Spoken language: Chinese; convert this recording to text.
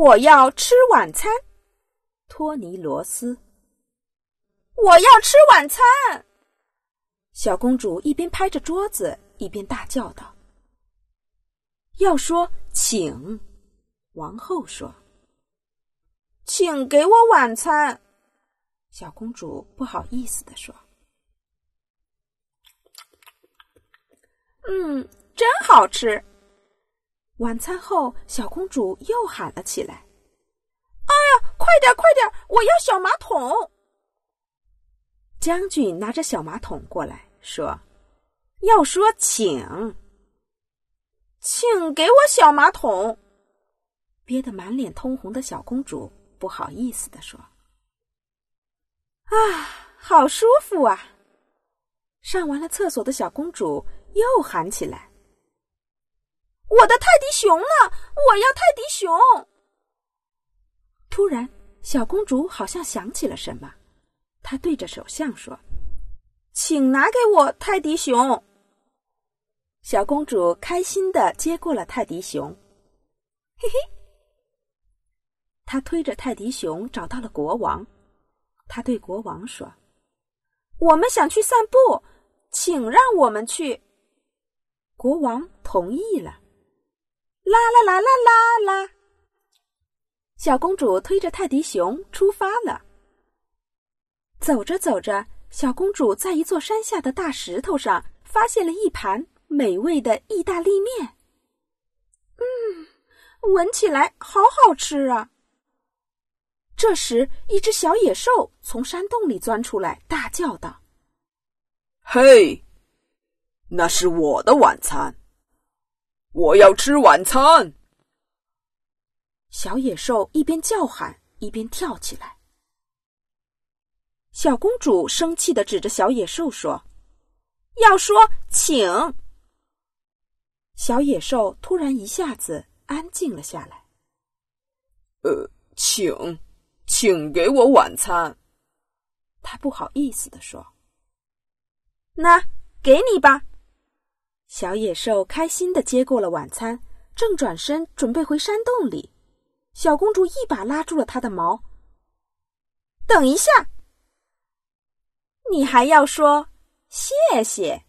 我要吃晚餐。托尼罗斯，我要吃晚餐。小公主一边拍着桌子，一边大叫道：“要说请。”王后说：“请给我晚餐。”小公主不好意思的说：“嗯，真好吃。”晚餐后，小公主又喊了起来：“哎呀，快点，快点！我要小马桶！”将军拿着小马桶过来，说：“要说请，请给我小马桶。”憋得满脸通红的小公主不好意思的说：“啊，好舒服啊！”上完了厕所的小公主又喊起来。我的泰迪熊呢？我要泰迪熊！突然，小公主好像想起了什么，她对着首相说：“请拿给我泰迪熊。”小公主开心的接过了泰迪熊，嘿嘿。她推着泰迪熊找到了国王，她对国王说：“我们想去散步，请让我们去。”国王同意了。啦啦啦啦啦啦！小公主推着泰迪熊出发了。走着走着，小公主在一座山下的大石头上发现了一盘美味的意大利面。嗯，闻起来好好吃啊！这时，一只小野兽从山洞里钻出来，大叫道：“嘿，那是我的晚餐！”我要吃晚餐。小野兽一边叫喊一边跳起来。小公主生气的指着小野兽说：“要说请。”小野兽突然一下子安静了下来。呃，请，请给我晚餐。他不好意思的说：“那给你吧。”小野兽开心的接过了晚餐，正转身准备回山洞里，小公主一把拉住了它的毛。等一下，你还要说谢谢。